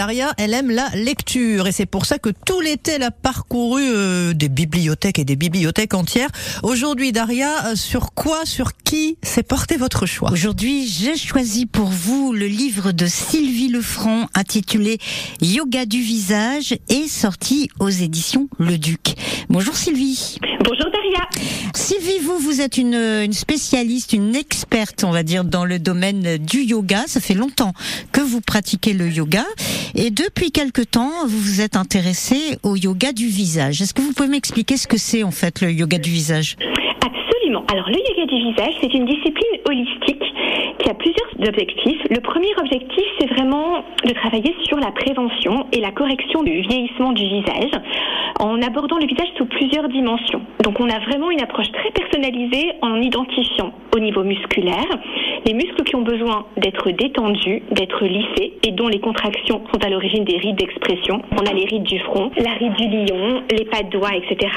Daria, elle aime la lecture et c'est pour ça que tout l'été elle a parcouru euh, des bibliothèques et des bibliothèques entières. Aujourd'hui, Daria, euh, sur quoi, sur qui s'est porté votre choix? Aujourd'hui, j'ai choisi pour vous le livre de Sylvie Lefranc intitulé Yoga du visage et sorti aux éditions Le Duc. Bonjour Sylvie. Bonjour Daria. Sylvie, vous, vous êtes une, une spécialiste, une experte, on va dire, dans le domaine du yoga. Ça fait longtemps que vous pratiquez le yoga. Et depuis quelque temps, vous vous êtes intéressée au yoga du visage. Est-ce que vous pouvez m'expliquer ce que c'est en fait le yoga du visage? Absolument. Alors le yoga du visage, c'est une discipline holistique qui a plusieurs objectifs. Le premier objectif, c'est vraiment de travailler sur la prévention et la correction du vieillissement du visage en abordant le visage sous plusieurs dimensions. Donc on a vraiment une approche très personnalisée en identifiant au niveau musculaire les muscles qui ont besoin d'être détendus, d'être lissés et dont les contractions sont à l'origine des rides d'expression. On a les rides du front, la ride du lion, les pas de doigts, etc.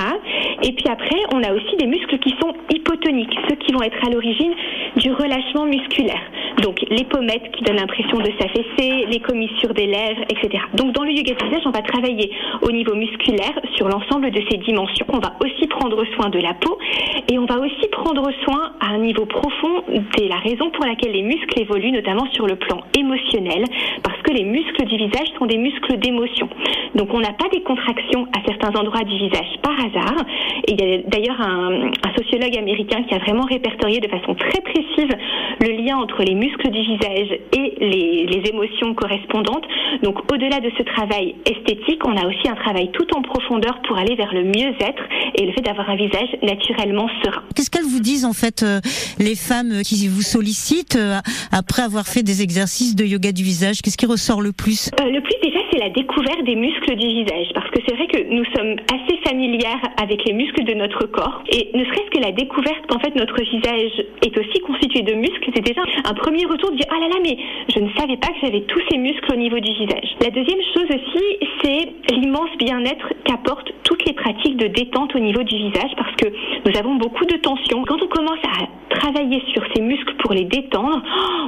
Et puis après, on a aussi des muscles qui sont hypotoniques, ceux qui vont être à l'origine du relâchement musculaire. Donc les pommettes qui donnent l'impression de s'affaisser, les commissures des lèvres, etc. Donc dans le yoga du visage, on va travailler au niveau musculaire sur l'ensemble de ces dimensions. On va aussi prendre soin de la peau et on va aussi prendre soin à un niveau profond de la raison pour laquelle les muscles évoluent, notamment sur le plan émotionnel, que les muscles du visage sont des muscles d'émotion. Donc on n'a pas des contractions à certains endroits du visage par hasard. Et il y a d'ailleurs un, sociologue américain qui a vraiment répertorié de façon très précise le lien entre les muscles du visage et les, émotions correspondantes. Donc au-delà de ce travail esthétique, on a aussi un travail tout en profondeur pour aller vers le mieux-être et le fait d'avoir un visage naturellement serein. Qu'est-ce qu'elles vous disent en fait euh, les femmes qui vous sollicitent euh, après avoir fait des exercices de yoga du visage? Qu'est-ce ressort le plus? Euh, le plus déjà, c'est la découverte des muscles du visage, parce que c'est vrai que nous sommes assez familières avec les muscles de notre corps, et ne serait-ce que la découverte qu'en fait notre visage est aussi constitué de muscles, c'est déjà un premier retour de dire ah là là mais je ne savais pas que j'avais tous ces muscles au niveau du visage. La deuxième chose aussi, c'est l'immense bien-être qu'apportent toutes les pratiques de détente au niveau du visage, parce que nous avons beaucoup de tension. Quand on commence à travailler sur ces muscles pour les détendre,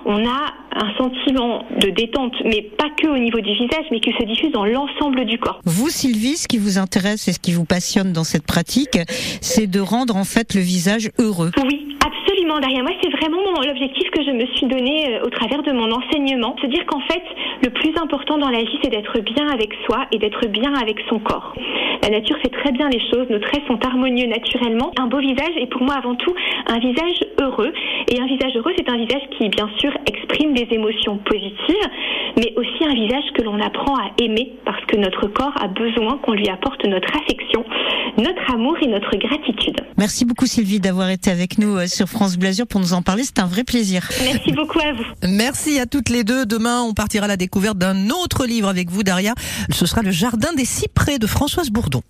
on a un sentiment de détente, mais pas que au niveau du visage, mais qui se diffuse dans l'ensemble du corps. Vous, Sylvie, ce qui vous intéresse et ce qui vous passionne dans cette pratique, c'est de rendre en fait le visage heureux. Oui, absolument. Derrière moi, c'est vraiment l'objectif que je me suis donné euh, au travers de mon enseignement. Se dire qu'en fait, le plus important dans la vie, c'est d'être bien avec soi et d'être bien avec son corps. La nature fait très bien les choses, nos traits sont harmonieux naturellement. Un beau visage est pour moi avant tout un visage heureux. Et un visage heureux, c'est un visage qui, bien sûr, exprime des émotions positives, mais aussi un visage que l'on apprend à aimer parce que notre corps a besoin qu'on lui apporte notre affection, notre amour et notre gratitude. Merci beaucoup Sylvie d'avoir été avec nous euh, sur France Bleu Azur pour nous en parler. C'est un vrai plaisir. Merci beaucoup à vous. Merci à toutes les deux. Demain, on partira à la découverte d'un autre livre avec vous, Daria. Ce sera Le Jardin des Cyprès de Françoise Bourdon.